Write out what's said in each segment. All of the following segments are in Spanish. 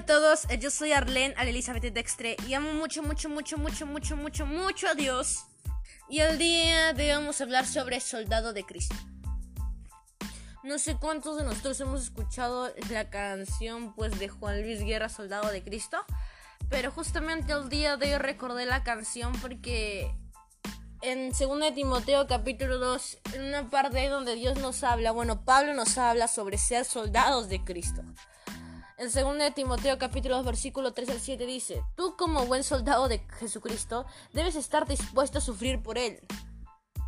a todos, eh, yo soy Arlene Elizabeth Dextre y amo mucho, mucho, mucho, mucho, mucho, mucho, mucho a Dios. Y el día de hoy vamos a hablar sobre Soldado de Cristo. No sé cuántos de nosotros hemos escuchado la canción pues de Juan Luis Guerra, Soldado de Cristo, pero justamente el día de hoy recordé la canción porque en 2 Timoteo capítulo 2, en una parte donde Dios nos habla, bueno, Pablo nos habla sobre ser soldados de Cristo. En 2 Timoteo capítulo 2 versículo 3 al 7 dice, tú como buen soldado de Jesucristo debes estar dispuesto a sufrir por él.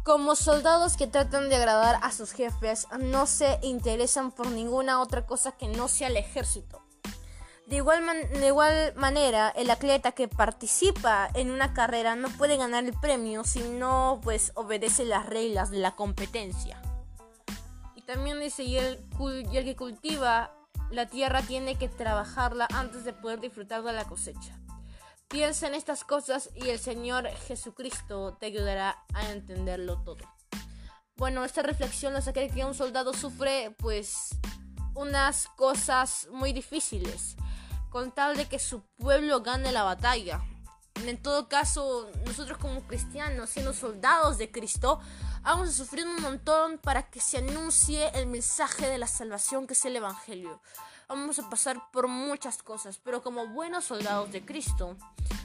Como soldados que tratan de agradar a sus jefes, no se interesan por ninguna otra cosa que no sea el ejército. De igual, de igual manera, el atleta que participa en una carrera no puede ganar el premio si no pues, obedece las reglas de la competencia. Y también dice, y y el que cultiva la tierra tiene que trabajarla antes de poder disfrutar de la cosecha. Piensa en estas cosas y el Señor Jesucristo te ayudará a entenderlo todo. Bueno, esta reflexión nos saqué que un soldado sufre pues unas cosas muy difíciles con tal de que su pueblo gane la batalla. En todo caso, nosotros como cristianos, siendo soldados de Cristo, vamos a sufrir un montón para que se anuncie el mensaje de la salvación que es el Evangelio. Vamos a pasar por muchas cosas, pero como buenos soldados de Cristo,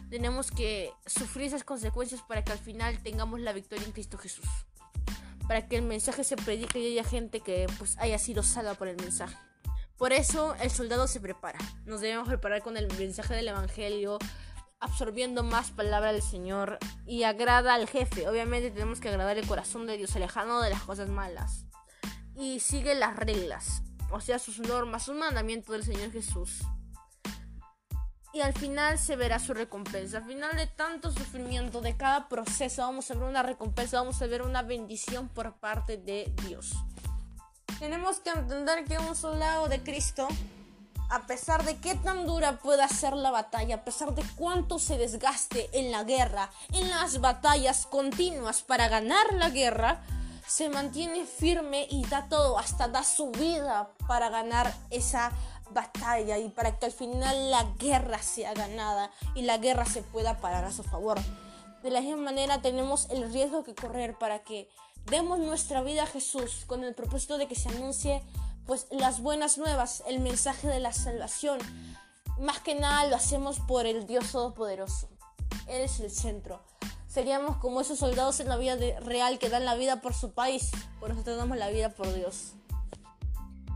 tenemos que sufrir esas consecuencias para que al final tengamos la victoria en Cristo Jesús. Para que el mensaje se predique y haya gente que pues haya sido salva por el mensaje. Por eso el soldado se prepara. Nos debemos preparar con el mensaje del Evangelio, absorbiendo más palabra del Señor y agrada al jefe. Obviamente tenemos que agradar el corazón de Dios, alejando de las cosas malas. Y sigue las reglas, o sea, sus normas, sus mandamientos del Señor Jesús. Y al final se verá su recompensa. Al final de tanto sufrimiento, de cada proceso, vamos a ver una recompensa, vamos a ver una bendición por parte de Dios. Tenemos que entender que un soldado de Cristo a pesar de qué tan dura pueda ser la batalla, a pesar de cuánto se desgaste en la guerra, en las batallas continuas para ganar la guerra, se mantiene firme y da todo, hasta da su vida para ganar esa batalla y para que al final la guerra sea ganada y la guerra se pueda parar a su favor. De la misma manera tenemos el riesgo que correr para que demos nuestra vida a Jesús con el propósito de que se anuncie pues las buenas nuevas, el mensaje de la salvación. Más que nada lo hacemos por el Dios Todopoderoso. Él es el centro. Seríamos como esos soldados en la vida real que dan la vida por su país. Por eso damos la vida por Dios.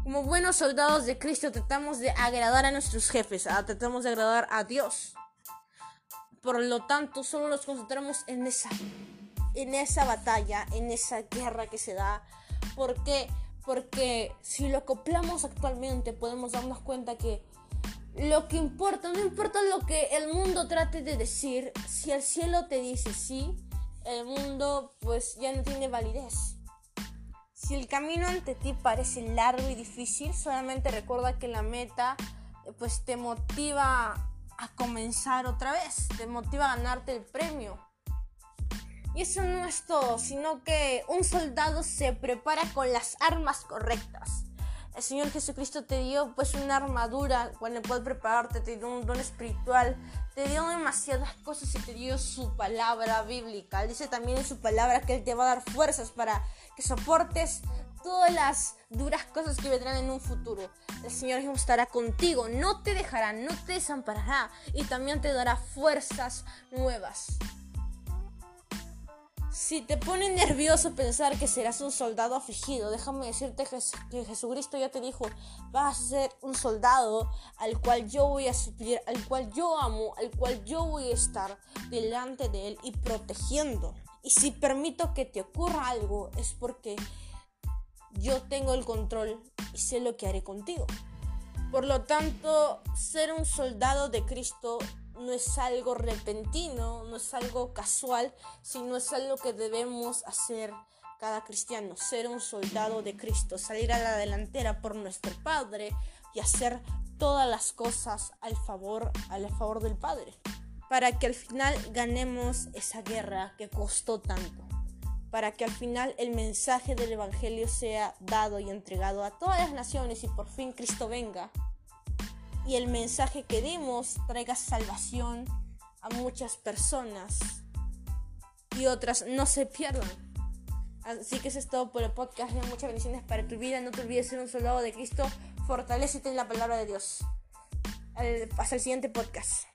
Como buenos soldados de Cristo tratamos de agradar a nuestros jefes, ah, tratamos de agradar a Dios. Por lo tanto, solo nos concentramos en esa, en esa batalla, en esa guerra que se da. Porque porque si lo acoplamos actualmente podemos darnos cuenta que lo que importa, no importa lo que el mundo trate de decir, si el cielo te dice sí, el mundo pues ya no tiene validez. Si el camino ante ti parece largo y difícil, solamente recuerda que la meta pues te motiva a comenzar otra vez, te motiva a ganarte el premio. Y eso no es todo, sino que un soldado se prepara con las armas correctas. El Señor Jesucristo te dio pues una armadura con la cual prepararte, te dio un don espiritual, te dio demasiadas cosas y te dio su palabra bíblica. Dice también en su palabra que Él te va a dar fuerzas para que soportes todas las duras cosas que vendrán en un futuro. El Señor estará contigo, no te dejará, no te desamparará y también te dará fuerzas nuevas. Si te pone nervioso pensar que serás un soldado afligido, déjame decirte que Jesucristo ya te dijo, vas a ser un soldado al cual yo voy a suplir, al cual yo amo, al cual yo voy a estar delante de él y protegiendo. Y si permito que te ocurra algo es porque yo tengo el control y sé lo que haré contigo. Por lo tanto, ser un soldado de Cristo no es algo repentino, no es algo casual, sino es algo que debemos hacer cada cristiano, ser un soldado de Cristo, salir a la delantera por nuestro Padre y hacer todas las cosas al favor, al favor del Padre, para que al final ganemos esa guerra que costó tanto, para que al final el mensaje del Evangelio sea dado y entregado a todas las naciones y por fin Cristo venga y el mensaje que demos traiga salvación a muchas personas y otras no se pierdan. Así que eso es todo por el podcast. Muchas bendiciones para tu vida. No te olvides ser un soldado de Cristo. Fortalecete en la palabra de Dios. Hasta el siguiente podcast.